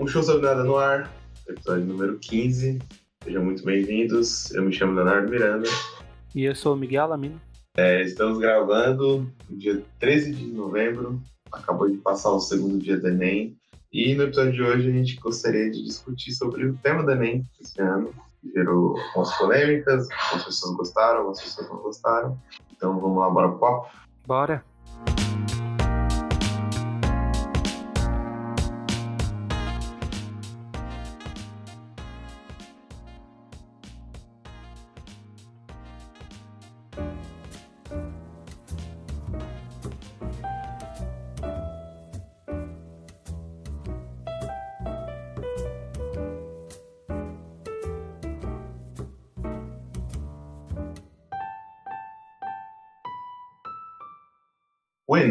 Um show sobre nada no ar, episódio número 15. Sejam muito bem-vindos. Eu me chamo Leonardo Miranda. E eu sou o Miguel Alamino. É, estamos gravando no dia 13 de novembro. Acabou de passar o segundo dia do Enem. E no episódio de hoje a gente gostaria de discutir sobre o tema do Enem esse ano. Que gerou algumas polêmicas, algumas pessoas gostaram, algumas pessoas não gostaram. Então vamos lá, bora pro papo? Bora.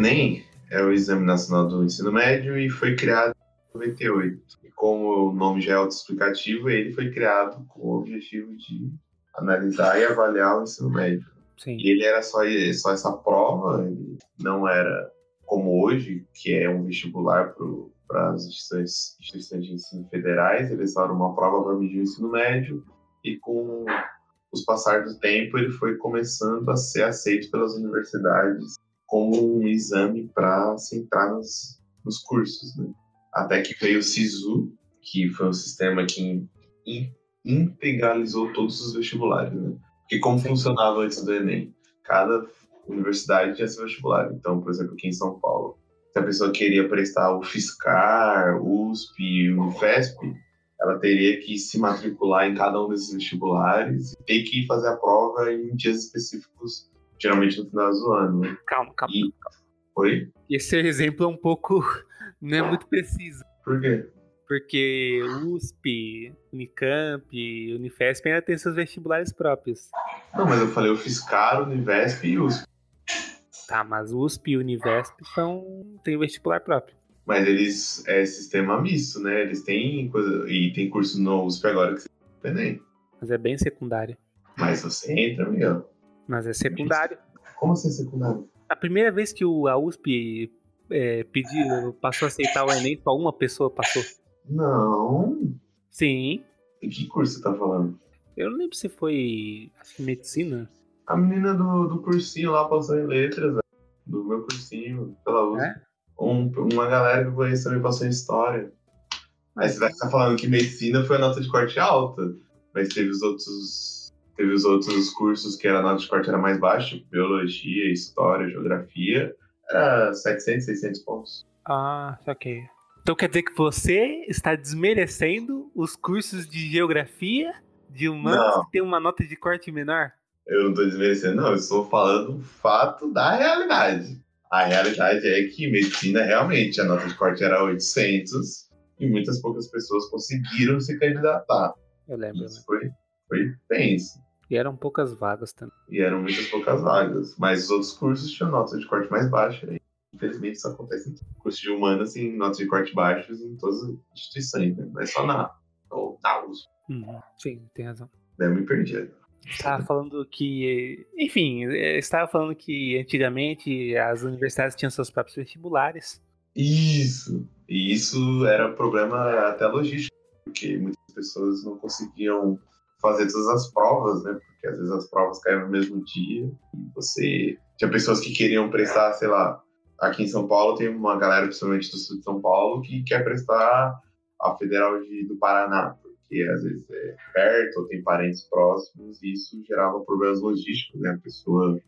Enem é o Exame Nacional do Ensino Médio e foi criado em 98. E como o nome já é autoexplicativo, ele foi criado com o objetivo de analisar e avaliar o ensino médio. Sim. E ele era só, só essa prova, ele não era como hoje, que é um vestibular para as instituições, instituições de ensino federais, ele só era uma prova para medir o ensino médio, e com os passar do tempo ele foi começando a ser aceito pelas universidades como um exame para se entrar nos, nos cursos, né? Até que veio o SISU, que foi um sistema que in, integralizou todos os vestibulares, né? Porque como funcionava antes do Enem? Cada universidade tinha seu vestibular. Então, por exemplo, aqui em São Paulo, se a pessoa queria prestar o FISCAR, USP, o UFESP, ela teria que se matricular em cada um desses vestibulares e ter que fazer a prova em dias específicos geralmente no final do ano. Né? Calma, calma, E- calma. Oi? Esse exemplo é um pouco. não é muito preciso. Por quê? Porque USP, Unicamp, Unifesp ainda tem seus vestibulares próprios. Não, mas eu falei o FISCAR, Univesp e USP. Tá, mas USP e Univesp são. tem vestibular próprio. Mas eles é sistema misto, né? Eles têm coisa. E tem curso no USP agora que você tem. Mas é bem secundário. Mas você entra, Miguel. Mas é secundário. Como assim secundário? A primeira vez que o, a USP é, pediu, passou a aceitar o Enem, só uma pessoa passou. Não. Sim. Em que curso você tá falando? Eu não lembro se foi. Medicina. A menina do, do cursinho lá passou em letras. Do meu cursinho, pela USP. É? Um- uma galera que eu conheço também passou em história. Aí você vai estar falando que medicina foi a nota de corte alta, mas teve os outros. Teve os outros cursos que a nota de corte era mais baixa, tipo biologia, história, geografia. Era 700, 600 pontos. Ah, ok. Então quer dizer que você está desmerecendo os cursos de geografia de humanos Não. que tem uma nota de corte menor? Eu não tô desmerecendo, não. Eu estou falando o fato da realidade. A realidade é que medicina realmente a nota de corte era 800 e muitas poucas pessoas conseguiram se candidatar. Eu lembro, né? Isso foi, foi tenso. E eram poucas vagas também. E eram muitas poucas vagas. Mas os outros cursos tinham notas de corte mais baixa. E, infelizmente isso acontece em curso de humanas em notas de corte baixos em todas as instituições, né? Não é só na, ou na USP. Uhum. Sim, tem razão. Eu me perdi. Estava falando que. Enfim, estava falando que antigamente as universidades tinham seus próprios vestibulares. Isso. E isso era problema até logístico, porque muitas pessoas não conseguiam fazer todas as provas, né? Porque às vezes as provas caíam no mesmo dia e você tinha pessoas que queriam prestar, sei lá, aqui em São Paulo tem uma galera, principalmente do sul de São Paulo, que quer prestar a Federal de, do Paraná, porque às vezes é perto ou tem parentes próximos e isso gerava problemas logísticos, né? A pessoa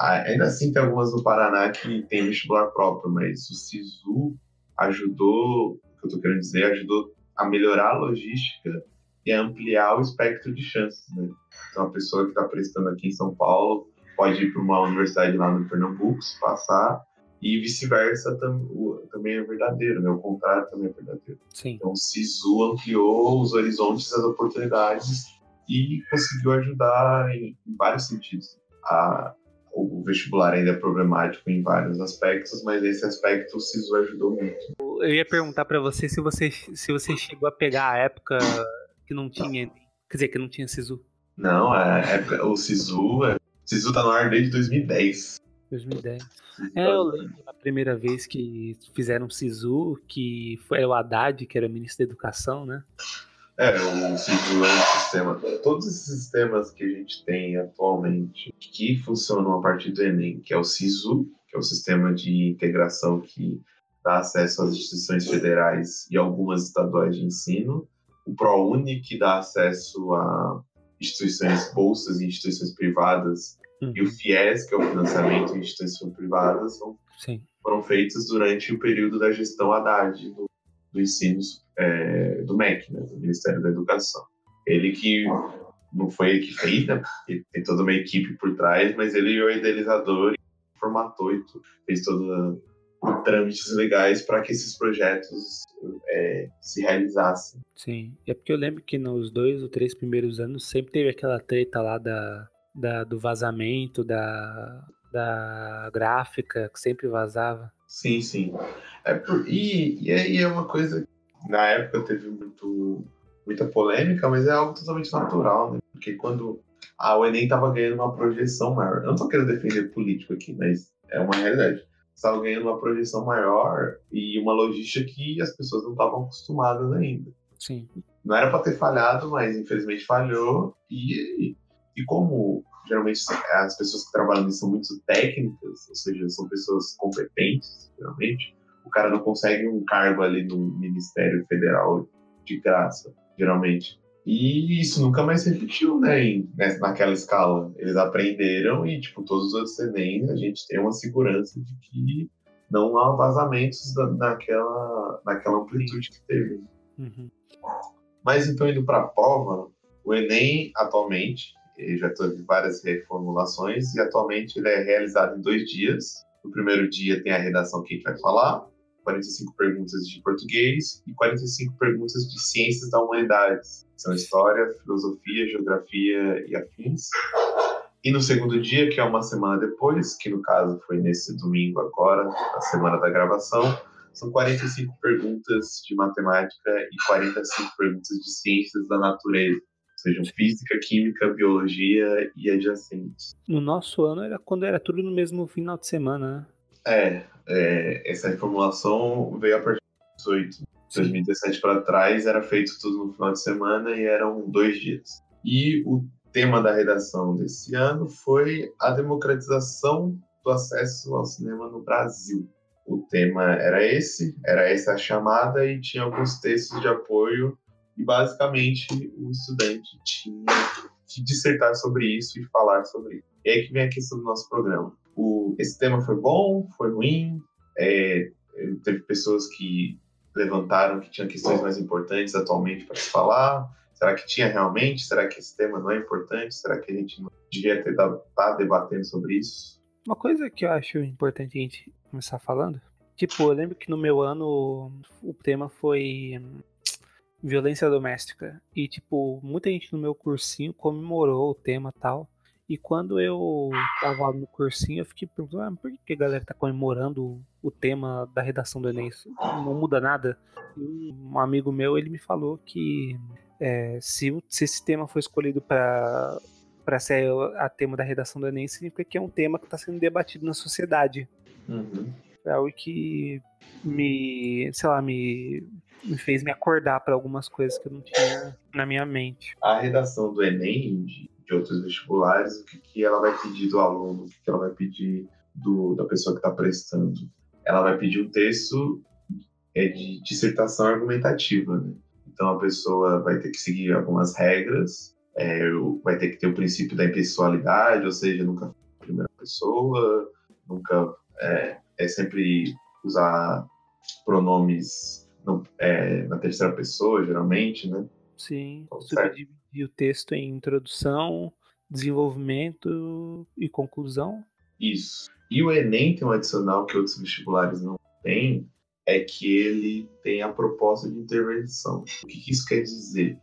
Ainda assim, tem algumas no Paraná que tem vestibular próprio, mas o SISU ajudou, o que eu estou querendo dizer, ajudou a melhorar a logística a ampliar o espectro de chances. Né? Então, a pessoa que está prestando aqui em São Paulo pode ir para uma universidade lá no Pernambuco, se passar, e vice-versa tam, também é verdadeiro, né? o contrário também é verdadeiro. Sim. Então, o SISU ampliou os horizontes, as oportunidades e conseguiu ajudar em, em vários sentidos. A- o vestibular ainda é problemático em vários aspectos, mas esse aspecto o SISU ajudou muito. Eu ia perguntar pra você se você se você chegou a pegar a época que não tinha. Quer dizer, que não tinha SISU. Não, a época, o SISU, é, o SISU tá no ar desde 2010. 2010. É, eu lembro a primeira vez que fizeram SISU, que foi o Haddad, que era ministro da Educação, né? É, o SISU é um sistema. Todos esses sistemas que a gente tem atualmente que funcionam a partir do Enem, que é o SISU, que é o sistema de integração que dá acesso às instituições federais e algumas estaduais de ensino, o ProUni, que dá acesso a instituições bolsas e instituições privadas, uhum. e o FIES, que é o financiamento em instituições privadas, são, foram feitos durante o período da gestão Haddad do, do ensino é, do MEC, né, do Ministério da Educação. Ele que não foi ele que fez, né, ele tem toda uma equipe por trás, mas ele é o idealizador, formatou e fez toda trâmites legais para que esses projetos é, se realizassem. Sim, é porque eu lembro que nos dois ou três primeiros anos sempre teve aquela treta lá da, da do vazamento, da, da gráfica, que sempre vazava. Sim, sim. É por, e, e aí é uma coisa na época teve muito, muita polêmica, mas é algo totalmente natural, né? Porque quando a o Enem estava ganhando uma projeção maior, eu não estou querendo defender político aqui, mas é uma realidade estava ganhando uma projeção maior e uma logística que as pessoas não estavam acostumadas ainda. Sim. Não era para ter falhado, mas infelizmente falhou. E, e como geralmente as pessoas que trabalham nisso são muito técnicas, ou seja, são pessoas competentes, geralmente, o cara não consegue um cargo ali no Ministério Federal de graça, geralmente. E isso nunca mais se repetiu, né, em, né, naquela escala. Eles aprenderam e, tipo, todos os outros Enem, a gente tem uma segurança de que não há vazamentos da, naquela, naquela amplitude que teve. Uhum. Mas então, indo para a prova, o Enem, atualmente, já teve várias reformulações e atualmente ele é realizado em dois dias. No primeiro dia tem a redação que a gente vai falar, 45 perguntas de português e 45 perguntas de ciências da humanidades. São história, filosofia, geografia e afins. E no segundo dia, que é uma semana depois, que no caso foi nesse domingo agora, a semana da gravação, são 45 perguntas de matemática e 45 perguntas de ciências da natureza, sejam física, química, biologia e adjacentes. No nosso ano era quando era tudo no mesmo final de semana, né? É, é, essa reformulação veio a partir de 2018. 2017 para trás era feito tudo no final de semana e eram dois dias. E o tema da redação desse ano foi a democratização do acesso ao cinema no Brasil. O tema era esse, era essa a chamada e tinha alguns textos de apoio e basicamente o estudante tinha que dissertar sobre isso e falar sobre isso. E aí que vem a questão do nosso programa. O, esse tema foi bom, foi ruim, é, teve pessoas que levantaram que tinha questões mais importantes atualmente para se falar. Será que tinha realmente? Será que esse tema não é importante? Será que a gente não devia ter estar tá debatendo sobre isso? Uma coisa que eu acho importante a gente começar falando, tipo, eu lembro que no meu ano o tema foi hum, violência doméstica e tipo, muita gente no meu cursinho comemorou o tema tal. E quando eu tava no cursinho, eu fiquei perguntando, ah, por que a galera tá comemorando o tema da redação do Enem? Isso não muda nada. E um amigo meu, ele me falou que é, se, se esse tema foi escolhido para para ser a tema da redação do Enem, significa que é um tema que está sendo debatido na sociedade. Uhum. É algo que me, sei lá, me, me fez me acordar para algumas coisas que eu não tinha na minha mente. A redação do Enem, de outros vestibulares, o que, que ela vai pedir do aluno, o que, que ela vai pedir do, da pessoa que está prestando. Ela vai pedir um texto é, de dissertação argumentativa, né? Então a pessoa vai ter que seguir algumas regras, é, vai ter que ter o princípio da impessoalidade, ou seja, nunca primeira pessoa, nunca é, é sempre usar pronomes no, é, na terceira pessoa, geralmente, né? Sim, então, subdividir o texto em introdução, desenvolvimento e conclusão. Isso. E o Enem tem um adicional que outros vestibulares não têm, é que ele tem a proposta de intervenção. O que, que isso quer dizer?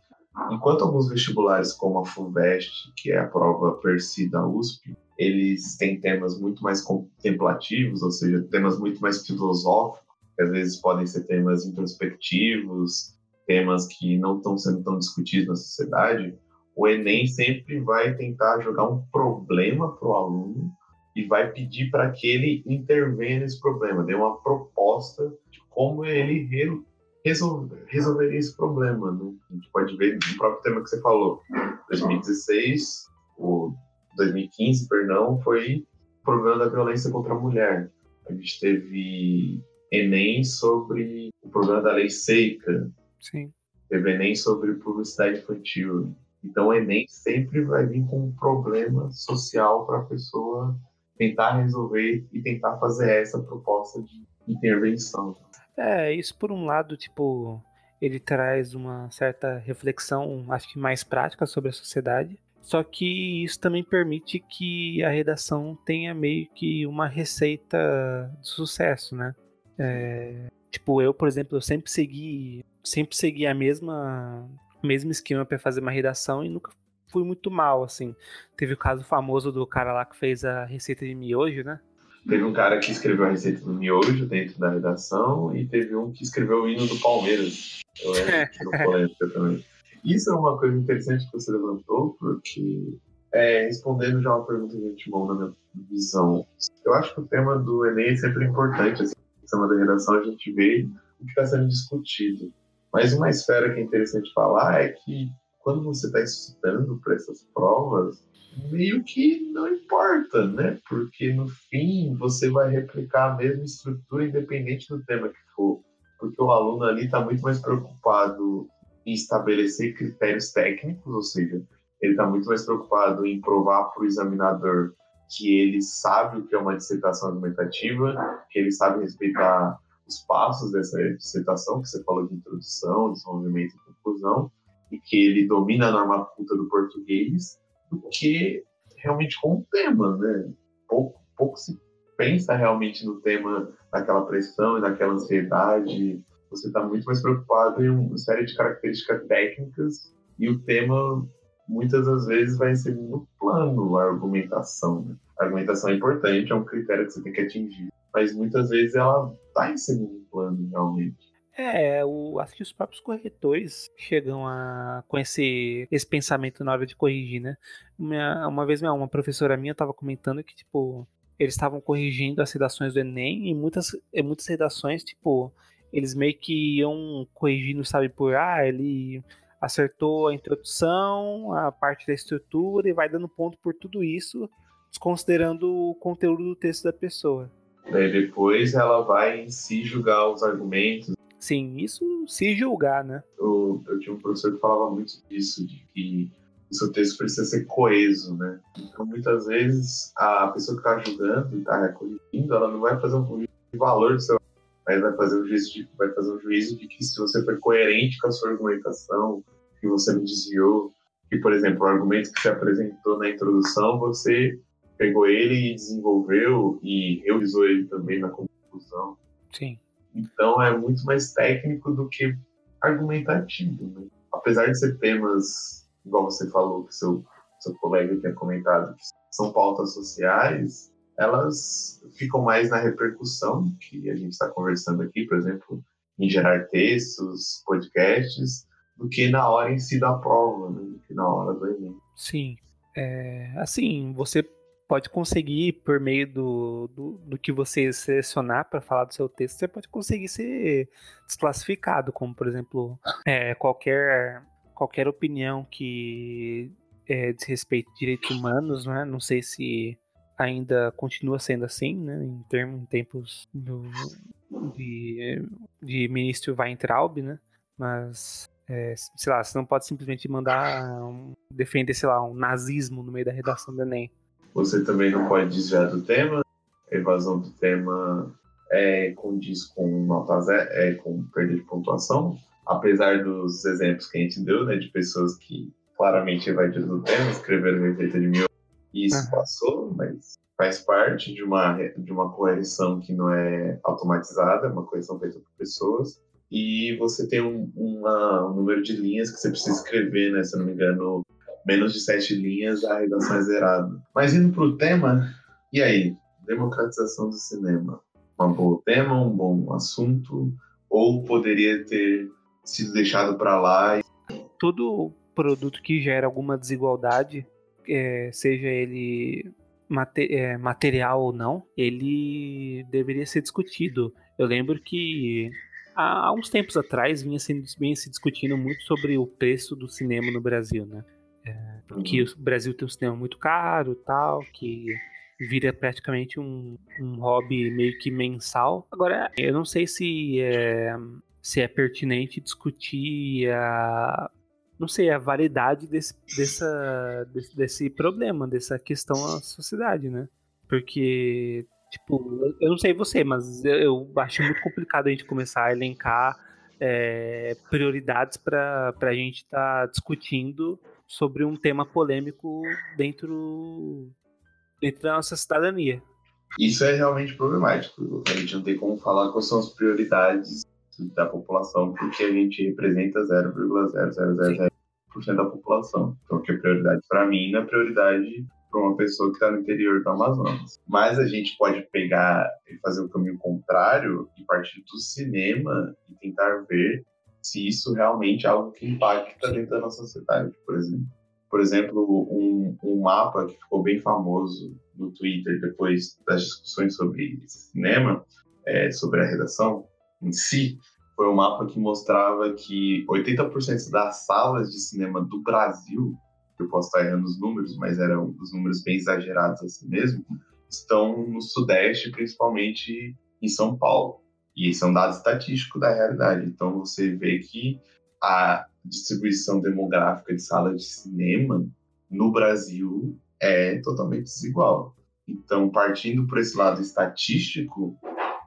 Enquanto alguns vestibulares, como a FUVEST, que é a prova per si da USP, eles têm temas muito mais contemplativos, ou seja, temas muito mais filosóficos, que às vezes podem ser temas introspectivos, temas que não estão sendo tão discutidos na sociedade, o Enem sempre vai tentar jogar um problema para o aluno e vai pedir para que ele intervenha nesse problema, dê uma proposta de como ele re resolver, resolveria esse problema. Né? A gente pode ver no próprio tema que você falou, 2016, o 2015, perdão, foi o problema da violência contra a mulher. A gente teve Enem sobre o problema da lei seca. Sim. Teve Enem sobre publicidade infantil. Então, o Enem sempre vai vir com um problema social para a pessoa tentar resolver e tentar fazer essa proposta de intervenção. É, isso por um lado, tipo, ele traz uma certa reflexão, acho que mais prática sobre a sociedade. Só que isso também permite que a redação tenha meio que uma receita de sucesso, né? É, tipo, eu, por exemplo, eu sempre segui, sempre segui a mesma mesmo esquema para fazer uma redação e nunca fui muito mal, assim. Teve o caso famoso do cara lá que fez a receita de miojo, né? Teve um cara que escreveu a receita do miojo dentro da redação e teve um que escreveu o hino do Palmeiras. Eu lembro que polêmica também. Isso é uma coisa interessante que você levantou, porque é, respondendo já uma pergunta de antemão na minha visão, eu acho que o tema do Enem é sempre importante. Assim, no tema da redação a gente vê o que está sendo discutido. Mas uma esfera que é interessante falar é que quando você está estudando para essas provas, meio que não importa, né? Porque no fim você vai replicar a mesma estrutura independente do tema que for. Porque o aluno ali está muito mais preocupado em estabelecer critérios técnicos, ou seja, ele está muito mais preocupado em provar para o examinador que ele sabe o que é uma dissertação argumentativa, que ele sabe respeitar os passos dessa dissertação, que você falou de introdução, desenvolvimento e conclusão, e que ele domina a norma culta do português, do que realmente com o tema, né? Pouco, pouco se pensa realmente no tema daquela pressão e daquela ansiedade. Você está muito mais preocupado em uma série de características técnicas e o tema muitas das vezes vai ser no plano a argumentação. Né? A argumentação é importante, é um critério que você tem que atingir, mas muitas vezes ela está em segundo plano realmente. É, o, acho que os próprios corretores chegam a com esse, esse pensamento na hora de corrigir, né? Uma, uma vez uma professora minha estava comentando que, tipo, eles estavam corrigindo as redações do Enem e muitas, muitas redações, tipo, eles meio que iam corrigindo, sabe, por, ah, ele acertou a introdução, a parte da estrutura e vai dando ponto por tudo isso, desconsiderando o conteúdo do texto da pessoa. Daí depois ela vai em si julgar os argumentos, Sim, isso se julgar, né? Eu, eu tinha um professor que falava muito disso, de que o seu texto precisa ser coeso, né? Então, muitas vezes, a pessoa que está julgando e está corrigindo, ela não vai fazer um valor do seu mas vai fazer um juízo de, vai fazer um juízo de que se você foi coerente com a sua argumentação, que você não desviou, que, por exemplo, o argumento que você apresentou na introdução, você pegou ele e desenvolveu e revisou ele também na conclusão. Sim. Então é muito mais técnico do que argumentativo. Né? Apesar de ser temas, igual você falou, que seu, seu colega tinha comentado, que são pautas sociais, elas ficam mais na repercussão que a gente está conversando aqui, por exemplo, em gerar textos, podcasts, do que na hora em si da prova, né? do que na hora do Enem. Sim. É, assim, você pode conseguir, por meio do, do, do que você selecionar para falar do seu texto, você pode conseguir ser desclassificado, como, por exemplo, é, qualquer, qualquer opinião que é, desrespeite direitos humanos, né? Não sei se ainda continua sendo assim, né? Em, termos, em tempos do, de, de ministro Weintraub, né? Mas é, sei lá, você não pode simplesmente mandar um, defender, sei lá, um nazismo no meio da redação do Enem. Você também não pode desviar do tema. A evasão do tema é, condiz com nota zero, é, com perda de pontuação. Apesar dos exemplos que a gente deu, né, de pessoas que claramente evadiram do tema, escreveram receita de mil isso uhum. passou, mas faz parte de uma, de uma correção que não é automatizada, é uma correção feita por pessoas. E você tem um, uma, um número de linhas que você precisa escrever, né? Se eu não me engano, menos de sete linhas, a redação é zerada. Mas indo para o tema, e aí? Democratização do cinema. Um bom tema, um bom assunto, ou poderia ter sido deixado para lá? Todo produto que gera alguma desigualdade, é, seja ele mate, é, material ou não, ele deveria ser discutido. Eu lembro que há uns tempos atrás vinha, sendo, vinha se discutindo muito sobre o preço do cinema no Brasil, né? É, que uhum. o Brasil tem um cinema muito caro tal, que vira praticamente um, um hobby meio que mensal. Agora, eu não sei se é, se é pertinente discutir a, não sei, a variedade desse, dessa, desse, desse problema, dessa questão à sociedade, né? Porque, tipo, eu não sei você, mas eu acho muito complicado a gente começar a elencar é, prioridades para a gente estar tá discutindo sobre um tema polêmico dentro dentro da nossa cidadania. Isso é realmente problemático. A gente não tem como falar quais são as prioridades da população, porque a gente representa 0,0000% da população. Então, o que é prioridade para mim não é prioridade para uma pessoa que está no interior do Amazonas. Mas a gente pode pegar e fazer o caminho contrário e partir do cinema e tentar ver se isso realmente é algo que impacta dentro da nossa sociedade, por exemplo por exemplo, um, um mapa que ficou bem famoso no Twitter depois das discussões sobre cinema, é, sobre a redação em si, foi um mapa que mostrava que 80% das salas de cinema do Brasil, eu posso estar errando os números, mas eram os números bem exagerados assim mesmo, estão no Sudeste, principalmente em São Paulo. E esse é um dado estatístico da realidade. Então você vê que a distribuição demográfica de salas de cinema no Brasil é totalmente desigual. Então, partindo por esse lado estatístico,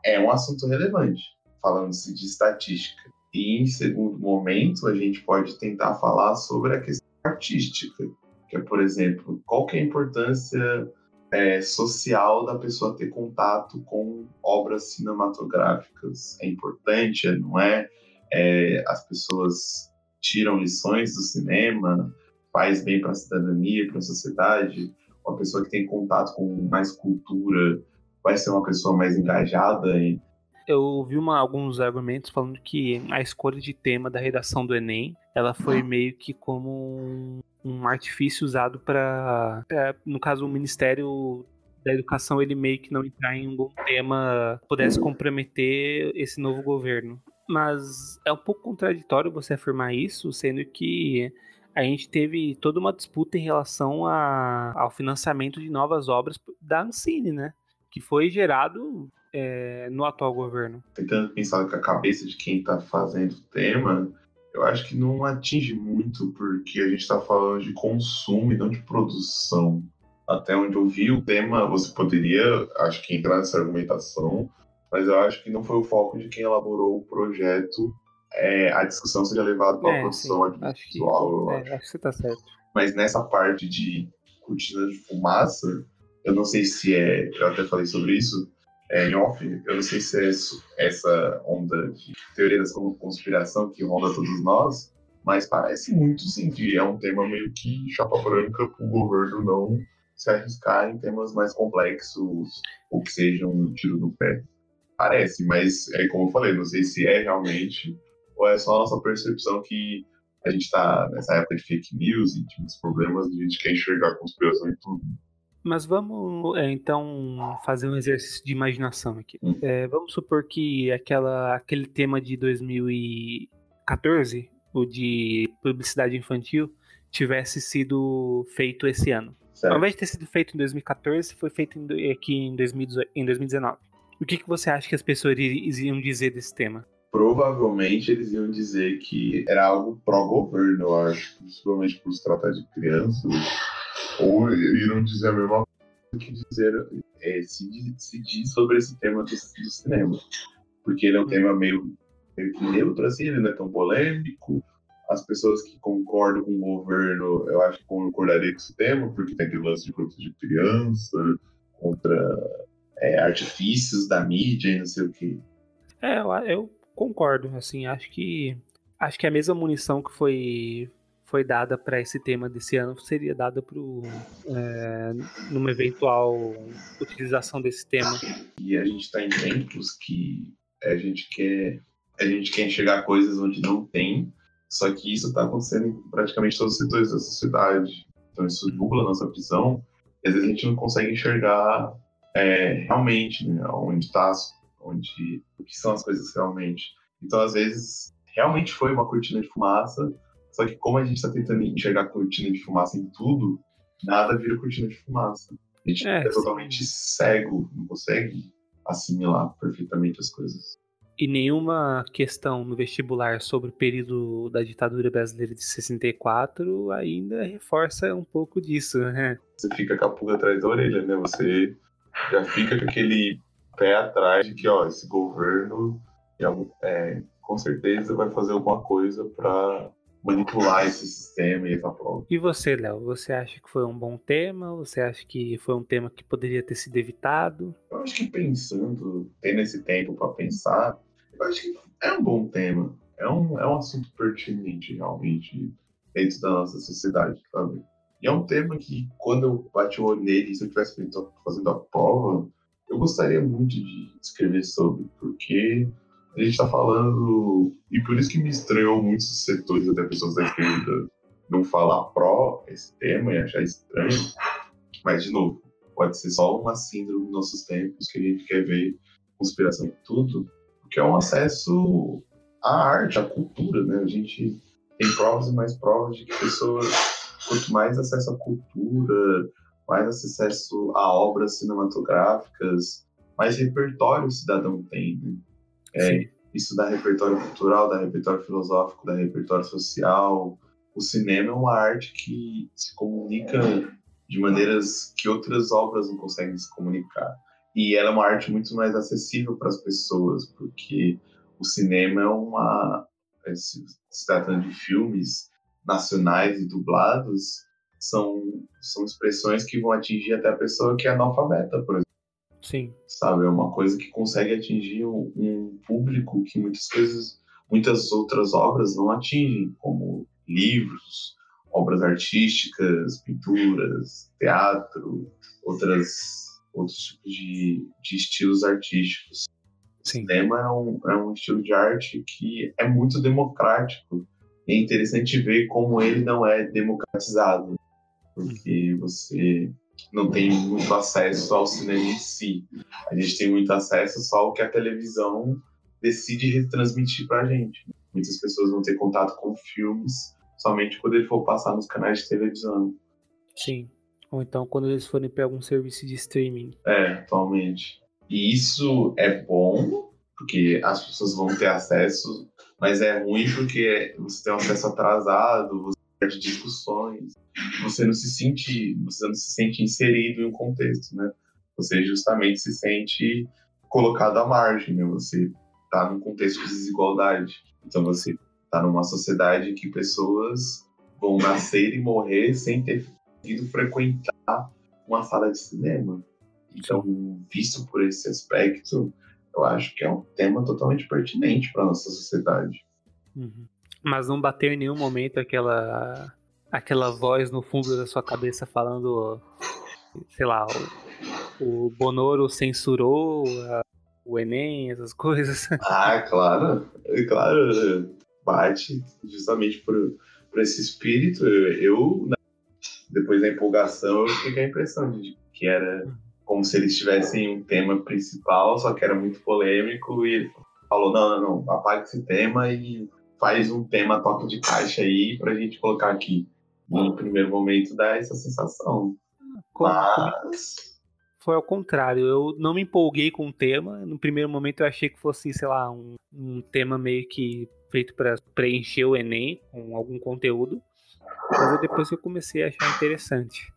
é um assunto relevante, falando-se de estatística. E, em segundo momento, a gente pode tentar falar sobre a questão artística, que é, por exemplo, qual que é a importância é, social da pessoa ter contato com obras cinematográficas. É importante, não é? é as pessoas tiram lições do cinema, faz bem para a cidadania, para a sociedade, uma pessoa que tem contato com mais cultura vai ser uma pessoa mais engajada em eu ouvi uma, alguns argumentos falando que a escolha de tema da redação do Enem, ela foi meio que como um, um artifício usado para, no caso, o Ministério da Educação, ele meio que não entrar em algum tema pudesse comprometer esse novo governo. Mas é um pouco contraditório você afirmar isso, sendo que a gente teve toda uma disputa em relação a, ao financiamento de novas obras da Ancine, né? Que foi gerado é, no atual governo. Tentando pensar com a cabeça de quem está fazendo o tema, eu acho que não atinge muito, porque a gente está falando de consumo e não de produção. Até onde eu vi o tema, você poderia, acho que, entrar nessa argumentação mas eu acho que não foi o foco de quem elaborou o projeto é, a discussão seja levada para a é, produção audiovisual. Acho, que, é, acho que você está certo. Mas nessa parte de cortina de fumaça, eu não sei se é. Eu até falei sobre isso é, em off, eu não sei se é essa onda de teoria da conspiração que ronda todos nós, mas parece muito sim que é um tema meio que chapa branca para o governo não se arriscar em temas mais complexos ou que sejam um tiro no pé. Parece, mas é como eu falei, não sei se é realmente ou é só a nossa percepção que a gente está nessa época de fake news e de problemas, a gente quer enxergar conspiração em tudo. Mas vamos é, então fazer um exercício de imaginação aqui. Hum. É, vamos supor que aquela, aquele tema de 2014, o de publicidade infantil, tivesse sido feito esse ano. Certo. Ao invés de ter sido feito em 2014, foi feito em, aqui em, 2018, em 2019. O que, que você acha que as pessoas iriam dizer desse tema? Provavelmente eles iam dizer que era algo pró-governo, eu acho, principalmente por se tratar de crianças. Ou iriam dizer a mesma coisa que dizer, é, se, se diz sobre esse tema do, do cinema. Porque ele é um tema meio, meio que neutro, assim, ele não é tão polêmico. As pessoas que concordam com o governo, eu acho que concordariam com esse tema, porque tem aquele lance de proteger criança, contra é, artifícios da mídia e não sei o que. É, eu, eu, concordo, assim, acho que acho que a mesma munição que foi foi dada para esse tema desse ano seria dada para é, numa eventual utilização desse tema. E a gente está em tempos que a gente quer a gente quer enxergar coisas onde não tem, só que isso está acontecendo em praticamente todos os setores da sociedade. Então isso nubla a nossa visão E às vezes a gente não consegue enxergar é, realmente né, onde está, onde, o que são as coisas realmente. Então, às vezes, realmente foi uma cortina de fumaça, só que como a gente está tentando enxergar cortina de fumaça em tudo, nada vira cortina de fumaça. A gente é, é totalmente cego, não consegue assimilar perfeitamente as coisas. E nenhuma questão no vestibular sobre o período da ditadura brasileira de 64 ainda reforça um pouco disso, né? Você fica com a pulga atrás da orelha, né? Você já fica com aquele pé atrás de que, ó, esse governo é, com certeza vai fazer alguma coisa para manipular esse sistema e essa prova. E você, Léo, você acha que foi um bom tema? Você acha que foi um tema que poderia ter sido evitado? Eu acho que pensando, tendo esse tempo para pensar, eu acho que é um bom tema. É um, é um assunto pertinente, realmente, dentro da nossa sociedade, sabe? E é um tema que, quando eu bati o olho nele, se eu estivesse fazendo a prova, eu gostaria muito de escrever sobre, porque a gente está falando, e por isso que me estranhou muitos setores, até pessoas da esquerda, não falar pró esse tema e achar estranho. Mas, de novo, pode ser só uma síndrome dos nossos tempos que a gente quer ver conspiração em tudo, porque é um acesso à arte, à cultura, né? A gente tem provas e mais provas de que pessoas, quanto mais acesso à cultura, mais acesso a obras cinematográficas, mais repertório o cidadão tem, né? É, isso dá repertório cultural, dá repertório filosófico, dá repertório social. O cinema é uma arte que se comunica de maneiras que outras obras não conseguem se comunicar. E ela é uma arte muito mais acessível para as pessoas, porque o cinema é uma. É, se, se tratando de filmes nacionais e dublados, são, são expressões que vão atingir até a pessoa que é analfabeta, por exemplo. Sim. Sabe, é uma coisa que consegue atingir um, público que muitas coisas, muitas outras obras não atingem, como livros, obras artísticas, pinturas, teatro, outras outros tipos de, de estilos artísticos. Sim. O cinema é um, é um estilo de arte que é muito democrático. É interessante ver como ele não é democratizado, porque você não tem muito acesso ao cinema em si. A gente tem muito acesso só ao que a televisão decide retransmitir pra gente. Muitas pessoas vão ter contato com filmes somente quando ele for passar nos canais de televisão. Sim. Ou então quando eles forem para algum serviço de streaming. É, atualmente. E isso é bom, porque as pessoas vão ter acesso, mas é ruim porque você tem um acesso atrasado, você perde discussões, você não se sente, você não se sente inserido em um contexto, né? Você justamente se sente colocado à margem, né? Você está num contexto de desigualdade. Então você está numa sociedade que pessoas vão nascer e morrer sem ter ido frequentar uma sala de cinema. Então, visto por esse aspecto, eu acho que é um tema totalmente pertinente para nossa sociedade. Uhum. Mas não bateu em nenhum momento aquela aquela voz no fundo da sua cabeça falando, sei lá, o, o Bonoro censurou a, o Enem, essas coisas. Ah, claro, claro, bate justamente por, por esse espírito. Eu, eu, depois da empolgação, eu fiquei com a impressão de que era como se eles tivessem um tema principal, só que era muito polêmico, e ele falou, não, não, não, apaga esse tema e faz um tema toque de caixa aí pra gente colocar aqui no primeiro momento dá essa sensação. Mas. Foi ao contrário, eu não me empolguei com o tema. No primeiro momento eu achei que fosse, sei lá, um, um tema meio que feito para preencher o Enem com algum conteúdo. Mas depois eu comecei a achar interessante.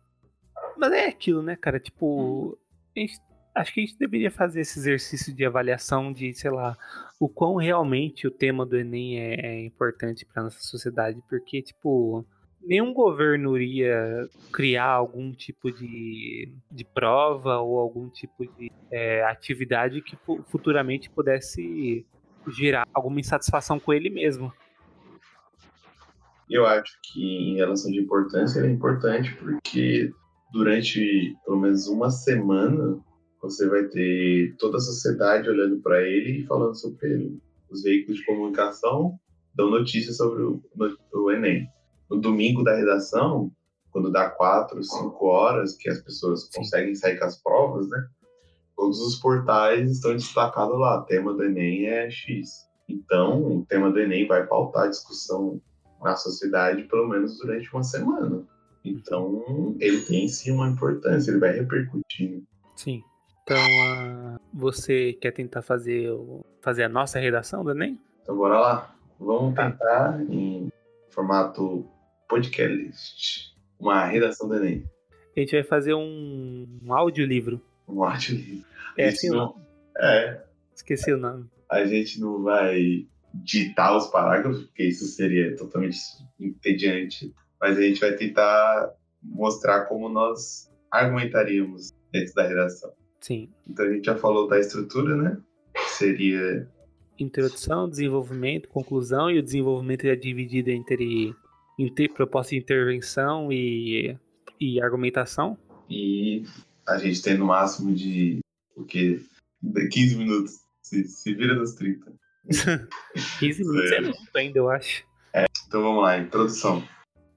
Mas é aquilo, né, cara? Tipo, gente, acho que a gente deveria fazer esse exercício de avaliação de, sei lá, o quão realmente o tema do Enem é, é importante para nossa sociedade. Porque, tipo, nenhum governo iria criar algum tipo de, de prova ou algum tipo de é, atividade que futuramente pudesse gerar alguma insatisfação com ele mesmo. Eu acho que em relação de importância, ele é importante porque durante pelo menos uma semana você vai ter toda a sociedade olhando para ele e falando sobre ele. Os veículos de comunicação dão notícias sobre o, o Enem no domingo da redação, quando dá quatro, cinco horas que as pessoas conseguem sair com as provas, né? Todos os portais estão destacados lá. Tema do Enem é X. Então, o tema do Enem vai pautar a discussão na sociedade pelo menos durante uma semana. Então, ele tem sim uma importância, ele vai repercutir. Sim. Então, você quer tentar fazer, o- fazer a nossa redação do Enem? Então, bora lá. Vamos Tá. tentar em formato podcast. Uma redação do Enem. A gente vai fazer um, um audiolivro. Um áudio livre. É Isso assim não- nome? É, Esqueci o nome. a gente não vai ditar os parágrafos, porque isso seria totalmente entediante, mas a gente vai tentar mostrar como nós argumentaríamos dentro da redação. Sim. Então a gente já falou da estrutura, né? Que seria Introdução, desenvolvimento, conclusão e o desenvolvimento é dividido entre, entre proposta de intervenção e, e argumentação. e a gente tem no máximo de o quê? De 15 minutos. Se, se vira nos 30. 15 minutos é É. muito ainda, eu acho. Então vamos lá, introdução.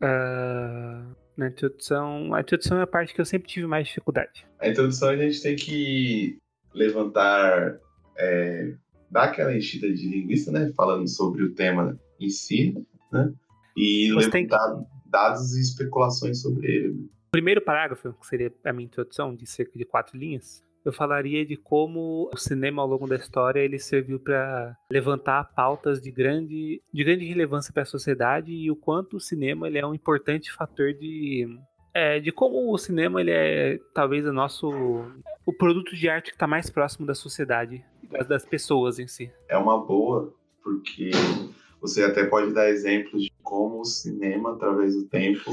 Ah, na introdução, a introdução é a parte que eu sempre tive mais dificuldade. A introdução a gente tem que levantar, é, dar aquela enchida de linguiça, né? Falando sobre o tema em si, né? E Você tem levantar dados e especulações sobre ele. né? O primeiro parágrafo, que seria a minha introdução, de cerca de quatro linhas, eu falaria de como o cinema ao longo da história ele serviu para levantar pautas de grande, de grande relevância para a sociedade e o quanto o cinema ele é um importante fator de é, de como o cinema ele é talvez o nosso o produto de arte que está mais próximo da sociedade das, das pessoas em si. É uma boa, porque você até pode dar exemplos de como o cinema, através do tempo,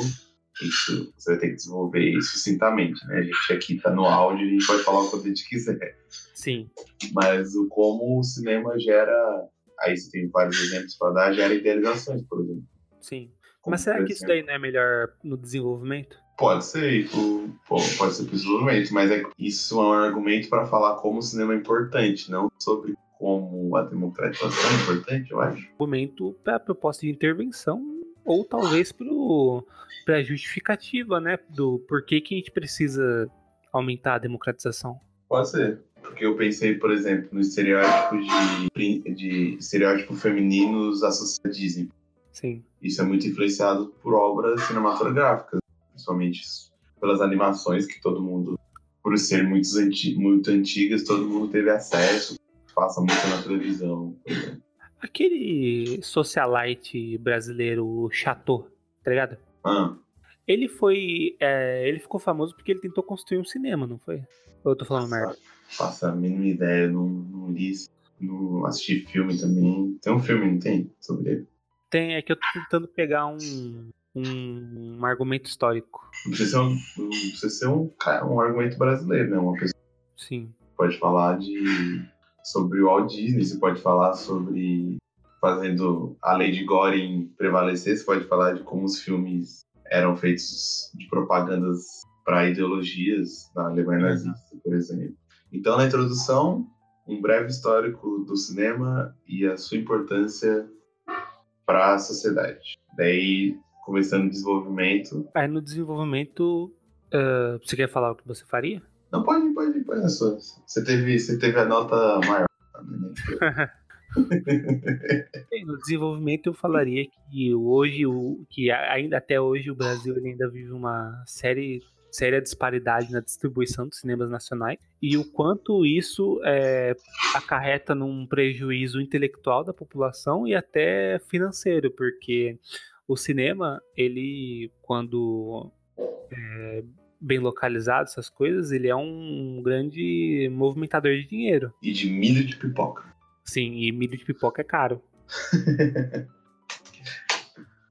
isso você vai ter que desenvolver isso sucintamente, né? A gente aqui tá no áudio, a gente pode falar o que a gente quiser. Sim, mas o como o cinema gera, aí você tem vários exemplos para dar, gera idealizações, por exemplo. sim. Como, Mas será que isso daí não é melhor no desenvolvimento? Pode ser, pode ser possivelmente, mas é, isso é um argumento para falar como o cinema é importante, não sobre como a democratização é importante, eu acho. argumento para proposta de intervenção ou talvez para justificativa, né, do porquê que a gente precisa aumentar a democratização. Pode ser. Porque eu pensei, por exemplo, no estereótipo de, de estereótipo femininos associados à Disney. Sim, Isso é muito influenciado por obras cinematográficas, principalmente pelas animações que todo mundo, por ser muito, anti, muito antigas, todo mundo teve acesso, passa muito na televisão. por exemplo. Aquele socialite brasileiro o Chateau, tá ligado? Ah, Ele foi, é, ele ficou famoso porque ele tentou construir um cinema, não foi? Ou eu tô falando merda? faço a mínima ideia, não, não li, não assisti filme também. Tem um filme, não tem? Sobre ele. Tem, é que eu tô tentando pegar um, um, um argumento histórico. Não precisa ser um, não precisa ser um, um argumento brasileiro, né? Uma pessoa Sim, pode falar de sobre o Walt Disney, você pode falar sobre fazendo a lei de Goring prevalecer, você pode falar de como os filmes eram feitos de propagandas para ideologias na Alemanha Uhum. nazista, por exemplo. Então, na introdução, um breve histórico do cinema e a sua importância para a sociedade. Daí, começando o desenvolvimento. Aí no desenvolvimento, ah, você quer falar o que você faria? Não, pode, pode, sua. Você teve, você teve a nota maior. né? Bem, No desenvolvimento eu falaria que hoje, o, que a- ainda até hoje o Brasil ainda vive uma série, séria disparidade na distribuição dos cinemas nacionais e o quanto isso é, acarreta num prejuízo intelectual da população e até financeiro, porque o cinema, ele, quando é, bem localizado, essas coisas, ele é um grande movimentador de dinheiro. E de milho de pipoca. Sim, e milho de pipoca é caro.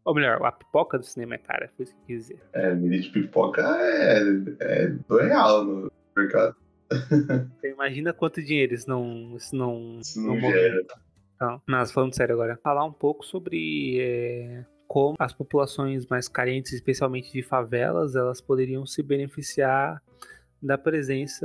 Ou melhor, a pipoca do cinema é cara, foi isso que eu quis dizer. É, milho de pipoca é, é do real no mercado. Você imagina quanto dinheiro isso não, isso não, Isso não não gera. Não, mas falando sério agora, falar um pouco sobre é, como as populações mais carentes, especialmente de favelas, elas poderiam se beneficiar da presença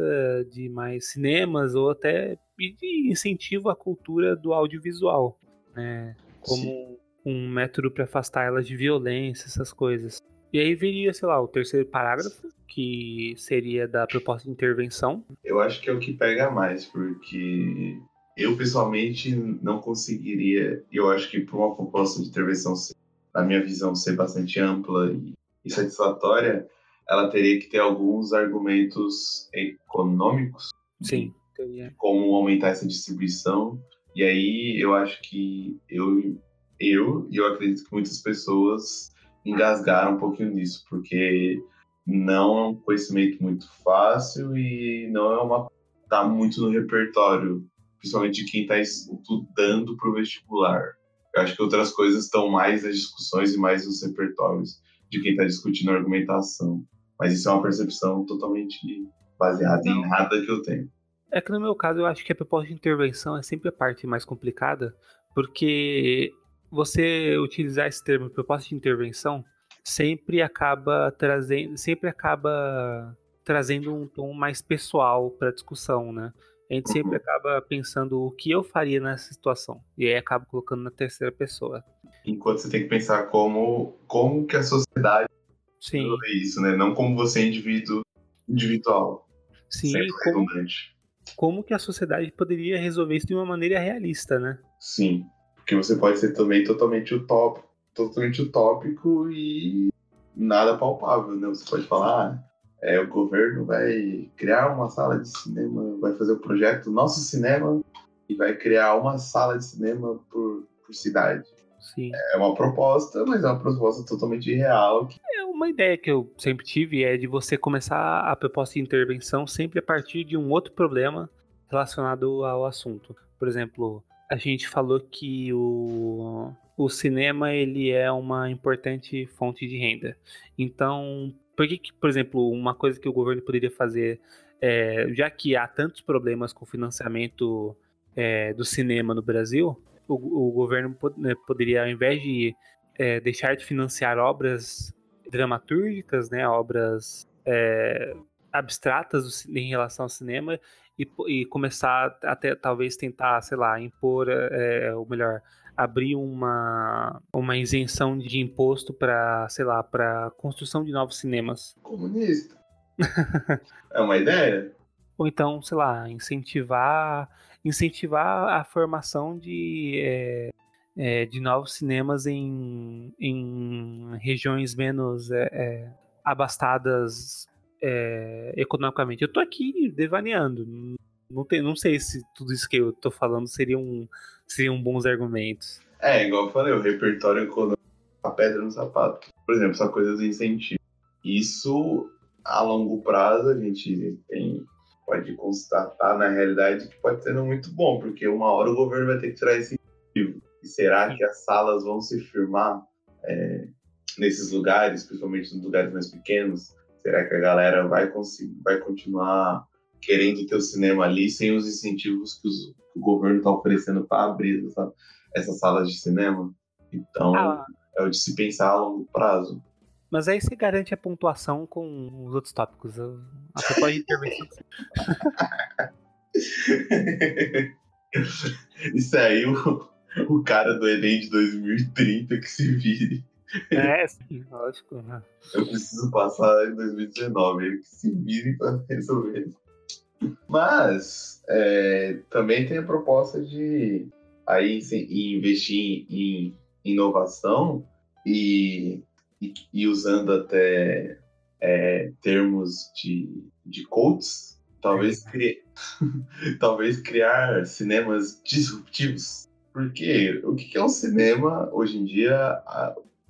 de mais cinemas ou até de incentivo à cultura do audiovisual, né? Como um método para afastar elas de violência, essas coisas. E aí viria, sei lá, o terceiro parágrafo, que seria da proposta de intervenção. Eu acho que é o que pega mais, porque eu pessoalmente não conseguiria. Eu acho que para uma proposta de intervenção, na minha visão, ser bastante ampla e satisfatória, ela teria que ter alguns argumentos econômicos. Sim. Como aumentar essa distribuição. E aí eu acho que eu, eu e eu acredito que muitas pessoas engasgaram um pouquinho nisso, porque não é um conhecimento muito fácil e não é uma tá muito no repertório, principalmente de quem está estudando para o vestibular. Eu acho que outras coisas estão mais nas discussões e mais nos repertórios de quem está discutindo a argumentação. Mas isso é uma percepção totalmente baseada em nada que eu tenho. É que no meu caso eu acho que a proposta de intervenção é sempre a parte mais complicada, porque você utilizar esse termo proposta de intervenção sempre acaba trazendo, sempre acaba trazendo um tom mais pessoal para a discussão, né? A gente sempre acaba pensando o que eu faria nessa situação e aí acaba colocando na terceira pessoa. Enquanto você tem que pensar como como que a sociedade Sim. isso, né? Não como você indivíduo individual. Sim, como, como que a sociedade poderia resolver isso de uma maneira realista, né? Sim. Porque você pode ser também totalmente utópico, totalmente utópico e nada palpável, né? Você pode falar, ah, é, o governo vai criar uma sala de cinema, vai fazer o projeto Nosso Cinema e vai criar uma sala de cinema por, por cidade. Sim. É uma proposta, mas é uma proposta totalmente irreal. É uma ideia que eu sempre tive é de você começar a proposta de intervenção sempre a partir de um outro problema relacionado ao assunto. Por exemplo, a gente falou que o, o cinema ele é uma importante fonte de renda. Então, por que, que por exemplo, uma coisa que o governo poderia fazer, é, já que há tantos problemas com o financiamento é, do cinema no Brasil, o, o governo né, poderia, ao invés de é, deixar de financiar obras dramatúrgicas, né, obras é, abstratas em relação ao cinema, e, e começar até talvez tentar, sei lá, impor, é, ou melhor, abrir uma, uma isenção de imposto para, sei lá, para construção de novos cinemas. Comunista. é uma ideia? Ou então, sei lá, incentivar incentivar a formação de, é, é, de novos cinemas em, em regiões menos é, abastadas é, economicamente. Eu tô aqui devaneando. Não, tem, não sei se tudo isso que eu tô falando seriam, seriam bons argumentos. É, igual eu falei, o repertório econômico, a pedra no sapato. Por exemplo, são coisas de incentivo. Isso, a longo prazo, a gente tem, pode constatar na realidade que pode ser muito bom, porque uma hora o governo vai ter que tirar esse incentivo. E será que as salas vão se firmar é, nesses lugares, principalmente nos lugares mais pequenos? Será que a galera vai conseguir, vai continuar querendo ter o cinema ali sem os incentivos que, os, que o governo está oferecendo para abrir essa, essas salas de cinema? Então, ah. é o de se pensar a longo prazo. Mas aí você garante a pontuação com os outros tópicos. A proposta de intervenção. Isso aí, o, o cara do Enem de 2030 que se vire. É, sim, lógico. Né? Eu preciso passar em 2019, ele que se vire para resolver. Mas é, também tem a proposta de aí investir em inovação e, e, e usando até é, termos de, de coaches, talvez, cri... talvez criar cinemas disruptivos. Porque o que é um cinema hoje em dia?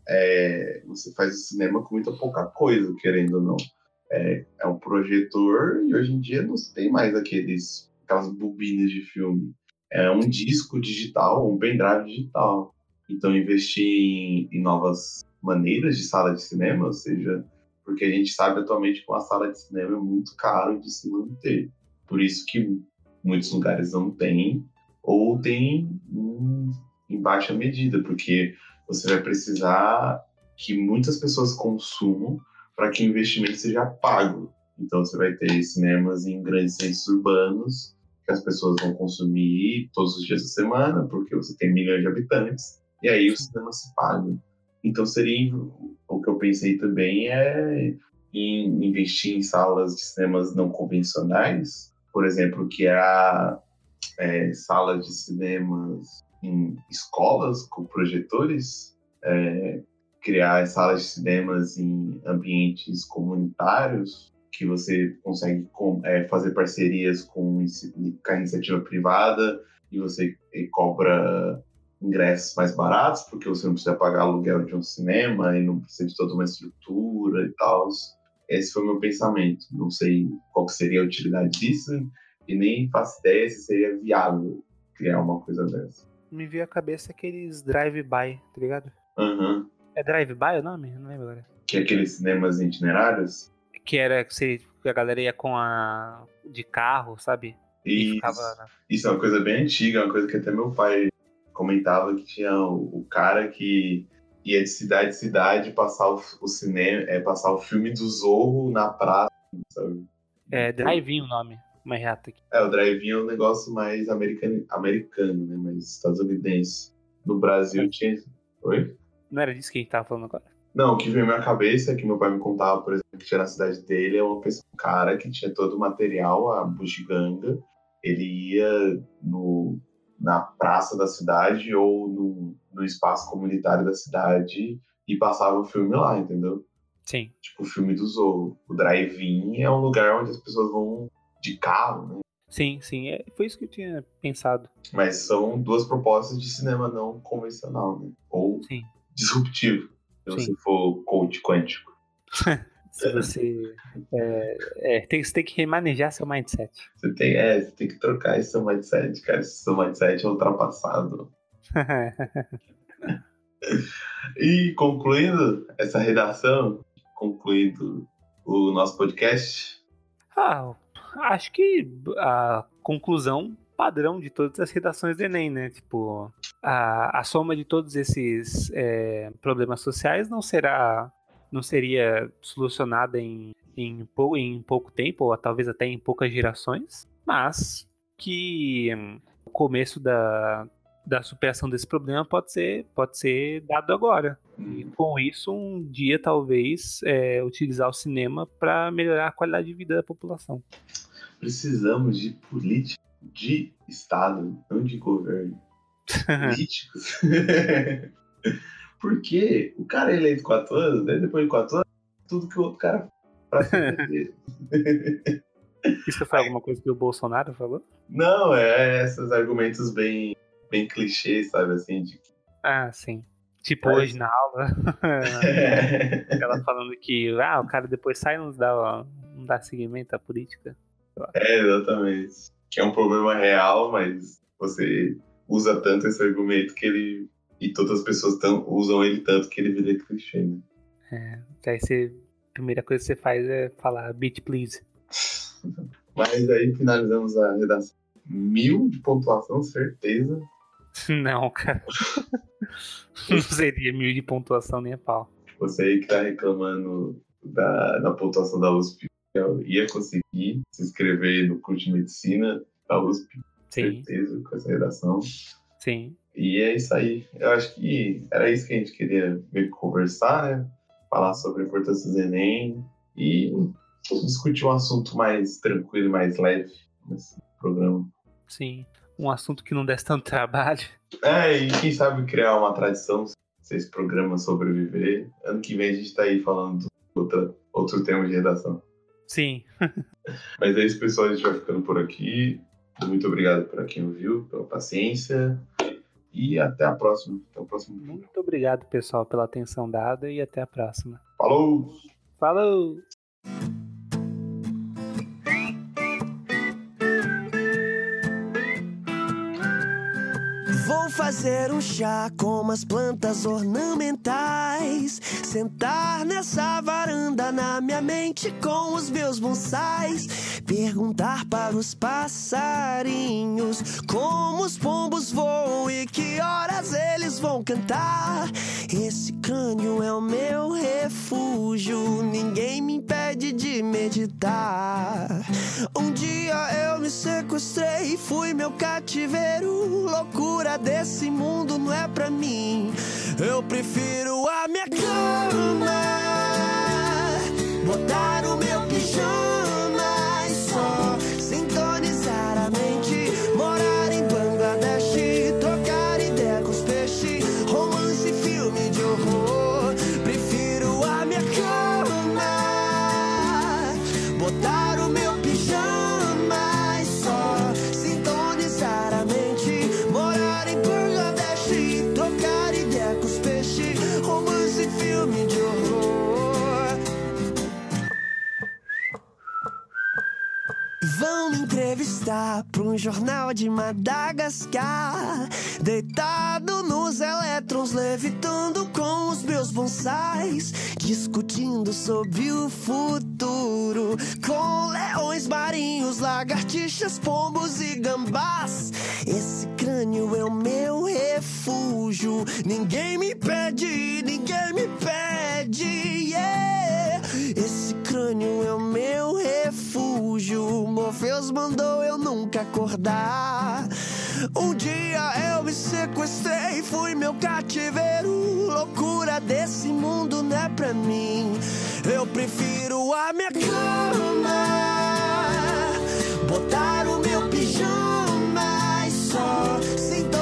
É, você faz cinema com muita pouca coisa, querendo ou não. É, é um projetor e hoje em dia não se tem mais aqueles, aquelas bobinas de filme. É um disco digital, um pendrive digital. Então, investir em, em novas maneiras de sala de cinema, ou seja, porque a gente sabe atualmente que uma sala de cinema é muito caro de se manter. Por isso que muitos lugares não têm, ou tem em baixa medida, porque você vai precisar que muitas pessoas consumam para que o investimento seja pago. Então você vai ter cinemas em grandes centros urbanos que as pessoas vão consumir todos os dias da semana, porque você tem milhões de habitantes, e aí o cinema se paga. Então seria o que eu pensei também é em investir em salas de cinemas não convencionais, por exemplo, que é a é, sala de cinemas em escolas com projetores, é, criar salas de cinemas em ambientes comunitários, que você consegue com, é, fazer parcerias com, com a iniciativa privada e você cobra ingressos mais baratos, porque você não precisa pagar aluguel de um cinema e não precisa de toda uma estrutura e tal. Esse foi o meu pensamento. Não sei qual seria a utilidade disso e nem faço ideia se seria viável criar uma coisa dessa. Me veio à cabeça aqueles drive-by, tá ligado? Uhum. É drive-by o nome? Não lembro agora. Que é aqueles cinemas itinerários? Que era que a galera ia com a. de carro, sabe? Isso, ficava... isso é uma coisa bem antiga, uma coisa que até meu pai comentava que tinha o, o cara que ia de cidade em cidade passar o, o, cinema, é, passar o filme do Zorro na praça, sabe? É, drive-in o nome, uma errata aqui. É, o drive-in é um negócio mais americano, americano, né? Mais estadunidense. No Brasil é. tinha. Oi? Não era disso que a gente tava falando agora? Não, o que veio na minha cabeça é que meu pai me contava, por exemplo, que tinha na cidade dele é uma pessoa, um cara que tinha todo o material, a bugiganga, ele ia no, na praça da cidade ou no, no espaço comunitário da cidade e passava o filme lá, entendeu? Sim. Tipo o filme do Zorro. O drive-in é um lugar onde as pessoas vão de carro, né? Sim, sim. É, foi isso que eu tinha pensado. Mas são duas propostas de cinema não convencional, né? Ou sim. disruptivo, se sim. você for coach quântico. Se você. É, é, tem, você tem que remanejar seu mindset. Você tem, é, você tem que trocar esse seu mindset, cara. Esse seu mindset é ultrapassado. e concluindo essa redação, concluindo o nosso podcast. Ah, acho que a conclusão padrão de todas as redações do Enem, né? Tipo, a, a soma de todos esses é, problemas sociais não será não seria solucionada em, em, em pouco tempo, ou talvez até em poucas gerações, mas que o começo da, da superação desse problema pode ser, pode ser dado agora. E com isso, um dia talvez é, utilizar o cinema para melhorar a qualidade de vida da população. Precisamos de política de Estado, não de governo. Políticos. Porque o cara é eleito quatro anos, né? depois de quatro anos, tudo que o outro cara pra Isso foi alguma coisa que o Bolsonaro falou? Não, é esses argumentos bem, bem clichês, sabe, assim, de... Ah, sim. Tipo Mas... hoje na aula, ela falando que ah, o cara depois sai e não dá, não dá seguimento à política. É, exatamente. Que é um problema real, mas você usa tanto esse argumento que ele e todas as pessoas tão, usam ele tanto que ele vira clichê, né? É, aí você, a primeira coisa que você faz é falar beat please. Mas aí finalizamos a redação. Mil de pontuação, certeza. Não, cara. Não seria mil de pontuação nem a pau. Você aí que tá reclamando da, da pontuação da USP, eu ia conseguir se inscrever no curso de medicina da USP. Sim. Certeza, com essa redação. Sim. E é isso aí. Eu acho que era isso que a gente queria ver conversar, né? Falar sobre a importância do Enem e discutir um assunto mais tranquilo, mais leve nesse programa. Sim, um assunto que não desse tanto trabalho. É, e quem sabe criar uma tradição, se esse programa sobreviver. Ano que vem a gente tá aí falando outra, outro tema de redação. Sim. Mas é isso, pessoal. A gente vai ficando por aqui. Muito obrigado para quem ouviu, pela paciência. E até a próxima. Até o próximo Muito obrigado, pessoal, pela atenção dada e até a próxima. Falou! Falou! Fazer um chá com umas plantas ornamentais. Sentar nessa varanda na minha mente com os meus bonsais. Perguntar para os passarinhos como os pombos voam e que horas eles vão cantar. Esse crânio é o meu refúgio, ninguém me impede de meditar. Um dia eu me sequestrei, fui meu cativeiro. Loucura esse mundo não é pra mim. Eu prefiro a minha cama, botar o meu pijama. Entrevista pra um jornal de Madagascar. Deitado nos elétrons, levitando com os meus bonsais. Discutindo sobre o futuro. Com leões marinhos, lagartixas, pombos e gambás. Esse crânio é o meu refúgio. Ninguém me pede, ninguém me pede. Yeah. Esse crânio é o meu refúgio. Morpheus mandou eu nunca acordar. Um dia eu me sequestrei, fui meu cativeiro. Loucura desse mundo não é pra mim. Eu prefiro a minha cama, botar o meu pijama e só sintonizar